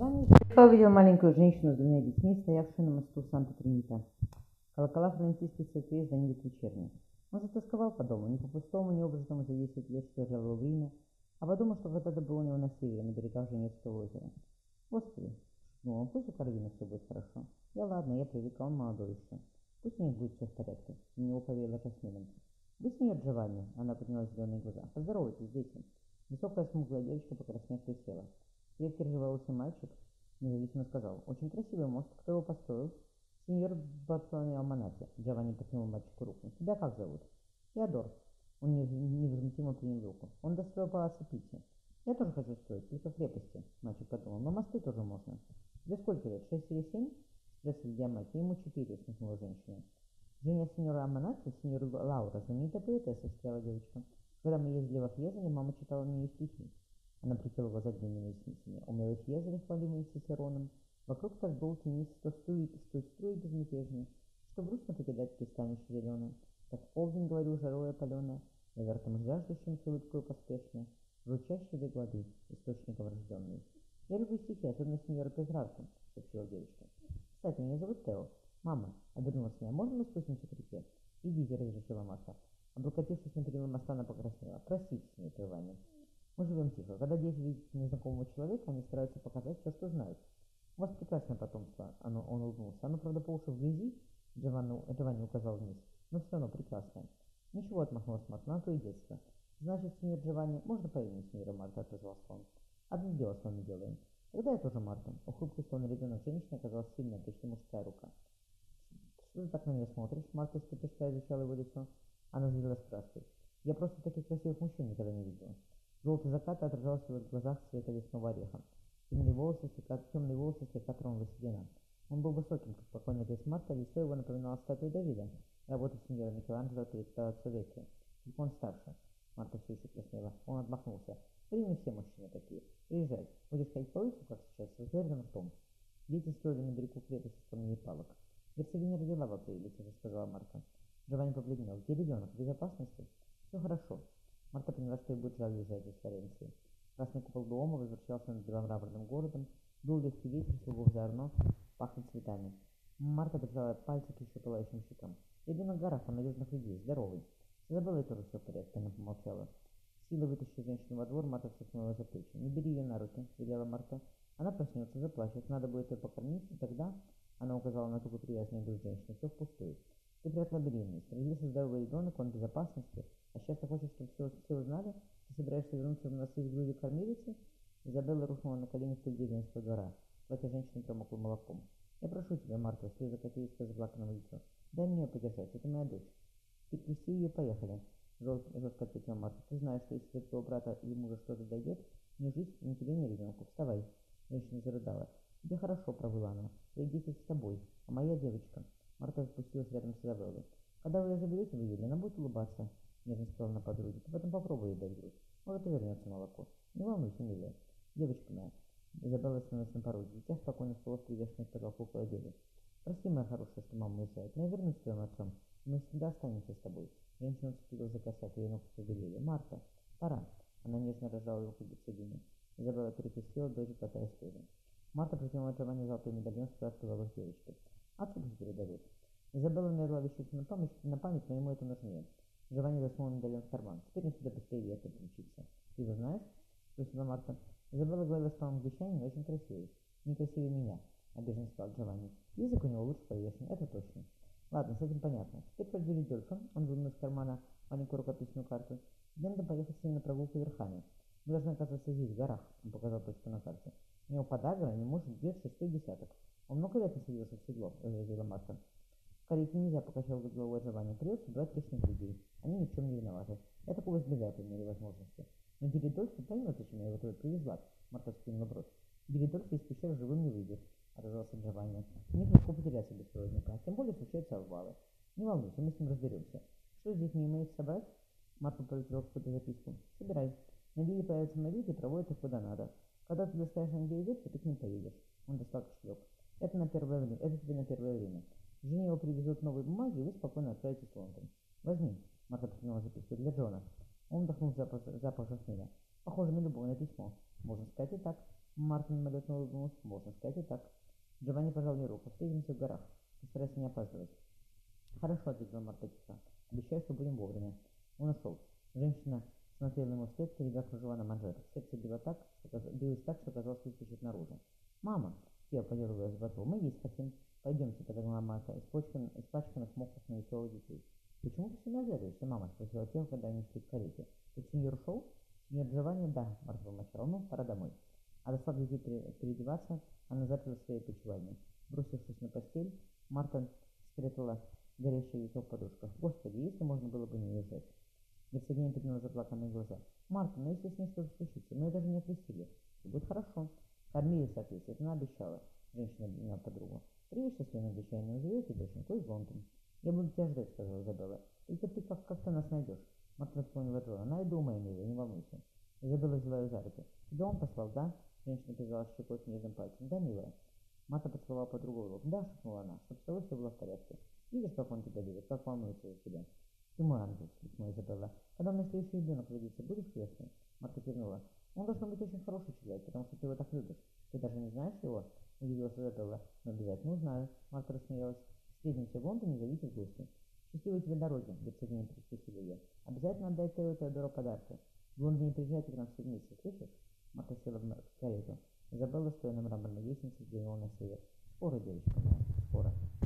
Джованни издалека увидел маленькую женщину с двумя детьми, стоявшую на мосту Санта-Тринита. Колокола франциских церквей звонили к вечерней. Он затасковал по дому, не по пустому, не образному за 10 лет, что жил в Риме, а подумал, что когда-то был у него на севере, на берегах Женевского озера. Господи, ну, пусть у Каролины все будет хорошо. Я ладно, я привыкла, он молодой еще. Пусть у них будет все в порядке. У него повеяло жасмином. Вы с нее, Джованни? Она подняла зеленые глаза. Поздоровайтесь, дети. Высокая смуглая девочка, покраснев, присела. Крепкий рыжеволосый мальчик независимо сказал. Очень красивый мост. Кто его построил? Сеньор Барцелоне Алманати. Джованни протянул мальчику руку. Тебя как зовут? Теодор. Он невозмутимо принял руку. Он достроил палаццо Питти. Я тоже хочу строить, только крепости, мальчик подумал. Но мосты тоже можно. Тебе сколько лет? Шесть или семь? Спросил Диамати. Ему четыре, усмехнула женщина. Женя сеньора Аманати, сеньор Лаура, знаменитая поэтесса, сказала девочка. Когда мы ездили в Фьезере, мама читала мне стихи. Она прикрыла глаза длинными ресницами. Умелый Фьезере, хвалимый Цицероном, вокруг так был тенist, то струи, то струи безмятежные, что грустно покидать пристанище зеленое. Так в полдень, говорю, жарой опаленное, наверхом жаждущим с улыбкой поспешно, звучащей до воды, источником рожденный. Я люблю стихи, особенно сеньора Петрарку, сообщила девочка. Кстати, меня зовут Тео. Мама, обернулась меня, можно мы спустимся к реке? Идите, разрешила Маша. Облокотившись на перила моста, она покраснела. Простите, с непрерыванием. Мы живем тихо. Когда дети видят незнакомого человека, они стараются показать все, что знают. У вас прекрасное потомство, оно, он улыбнулся. Оно, правда, по уши в грязи, Джованни, Джованни указал вниз, но все равно прекрасное. Ничего, отмахнулась Марта, на то и детство. Значит, сеньор Джованни, можно по имени сеньора Марта, отозвался он. Одно дело с вами делаем. Тогда я тоже Марта. У хрупкой, словно ребенок женщины оказалась сильная, почти мужская рука. Что ты так на меня смотришь? Марта из-под изучала его лицо. Она залилась краской. Я просто таких красивых мужчин никогда не видела. Желтый закат отражался в их глазах цвета лесного ореха. Темные волосы, слегка, темные волосы слегка тронула седина. Он был высоким, как покойный отец Марта, лицо его напоминало статую Давида, работу сеньора Микеланджело перед Палаццо Только он старше. Марта все еще краснела. Он отмахнулся. В Риме все мужчины такие. Приезжай. Будешь ходить по улице, как сейчас, с развернутым ртом. Дети строили на берегу крепости с камней палок. Герцогиня родила в апреле, тихо сказала Марта. Джованни побледнел. Где ребенок? В безопасности? Жаль уезжать из Флоренции. Красный купол дома возвращался над беломраморным городом, дул легкий ветер, слугов за орно, пахнет цветами. Марта прижала пальцы к еще пылающим щекам. Ребенок горах, у надежных людей, здоровый. Изабелла тоже все в порядке, она помолчала. Сила вытащив женщину во двор, Марта встряхнула за плечи. «Не бери ее на руки», — велела Марта. «Она проснется, заплачет, надо будет ее покормить, и тогда...» Она указала на ту привязанную грудь женщины. «Все впустую. Ты приятна беременность. Родился здоровый ребенок, он в безопасности. А сейчас ты хочешь, чтобы все, все узнали? Ты собираешься вернуться в носы в груди кормилицы?» Изабелла рухнула на колени в деревенского двора. Платье женщины промокло молоком. «Я прошу тебя, Марта», — слезы катились по заплаканному лицу. «Дай мне ее подержать, это моя дочь». «Ты крести ее, поехали», — жестко ответила Марта. «Ты знаешь, что если твоего брата или мужа что-то дойдет, ни жизнь, ни тебе, ни ребенку. Вставай». Женщина зарыдала. «Тебе хорошо», — провыла она. «Твои с тобой, а моя девочка». Марта спустилась рядом с Изабеллой. «Когда вы ее заберете в июле, она будет улыбаться», — нежно сказала на подруге. «Ты потом попробуй ей дать грудь. Может, и вернется молоко. Не волнуйся, милая. Девочка моя». Изабелла остановилась на пороге. Дитя спокойно спала в привешенной к потолку колыбели. «Прости, моя хорошая, что мама уезжает, но я вернусь к твоим отцом. Мы всегда останемся с тобой». Женщина вцепилась за косяк, ее ногти побелели. «Марта, пора». Она нежно рожала руку герцогини. Изабелла перекрестила дочь, катаясь тоже. Марта протянула Джованни золотой медальон с краской волос. Пусть передадут. Изабелла нарила вещицу на память, на память, но ему это нужнее. Джованни засунул медальон в карман. Теперь он сюда быстрее ехать учиться. Ты его знаешь? Спросила Марта. Изабелла говорила, что он англичанин, очень красивый. Не красивее меня, обиженно сказал Джованни. Язык у него лучше повешен, это точно. Ладно, с этим понятно. Теперь пойду Дольфа. Он вынул из кармана маленькую рукописную карту. Мне надо поехать с ним на прогулку верхами. Мы должны оказаться здесь, в горах, он показал точку на карте. У него подагра не может где шестой десяток. Он много лет не садился в седло, возразила Марта. В карете нельзя, покачал головой Джованни. Придется брать лишних людей. Они ни в чем не виноваты. Я такого избегаю по мере возможности. Но Диридольф поймет, зачем я его туда привезла. Марта скинула бровь. Диридольф из пещеры живым не выйдет, отозвался Джованни. Мне легко потеряться без проводника. Тем более случаются обвалы. Не волнуйся, мы с ним разберемся. Что здесь не имеет собрать? Марта полетела какую-то записку. Собирай. На вилле появятся мобильники, проводят их куда надо. Когда ты доставишь где идет, ты к ним поедешь. Он достал кошелек. Это на первое время. Это тебе на первое время. Жене его привезут новые бумаги, и вы спокойно отправитесь в Лондон. Возьми. Марта протянула записку для Джона. Он вдохнул запах, запах жасмина. Похоже на любовное письмо. Можно сказать и так. Мартин мимолетно улыбнулся. Можно сказать и так. Джованни пожал ей руку. Встретимся в горах. Постарайся не опаздывать. Хорошо, ответила Марта тихо. Обещаю, что будем вовремя. Он ушел. Женщина смотрела ему вслед, теребя кружева на манжетах. Сердце било так, что, билось так, что казалось, выскочит наружу. «Мама!» — Фея подергивалась в животу. «Мы есть хотим. Пойдемте», — подогнала Марта, испачкан, испачканных, мокрых, но веселых детей. «Почему ты все навязываешься, мама?» — спросила Фея, когда они шли к карете. «Тут сеньор ушел?» «Сеньор Джованни?» «Да», — Марта помочала. «Ну, пора домой». Отослав детей пере- переодеваться, она заперла свои почевальни. Бросившись на постель, Марта спрятала горящее яйцо в подушках. Господи, если можно было бы не уезжать. Герцогиня подняла заплаканные глаза. «Марта, ну если с ней что-то случится, мы ее даже не окрестили. Все будет хорошо». Ответит, она обещала. Женщина обняла подругу. «Приедешь, если она обещание назовете доченьку, и в Лондон». «Я буду тебя ждать», — сказала Изабелла. «Только ты как- как-то нас найдешь». Марта вспомнила Джона. «Найду, моя милая, не волнуйся». Изабелла взяла ее за руки. «Тебя он послал, да?» Женщина прижала щекой к нежным пальцем. «Да, милая». Марта поцеловала подругу в лоб. «Да», — шепнула она, — «чтоб с тобой все было в порядке. Видишь, как он тебя любит, как волнуется за тебя». «Ты мой ангел», — вскрикнула Изабелла. «Когда у меня следующий ребенок родится, будешь крестным?» Марта кивнула. «Он должен быть очень хороший человек, потому что ты его так любишь. Ты даже не знаешь его?» — удивилась Изабелла. «Но обязательно узнаю». Марта рассмеялась. «Встретимся в Лондоне, зовите в гости». «Счастливой тебе дороги», — герцогиня перекрестила ее. «Обязательно отдай Тео Теодору подарки. В Лондоне приезжайте к нам все вместе, слышишь?» Марта села в карету. Изабелла, стоя на мраморной лестнице, взглянула на север. «Скоро, девочка моя, скоро».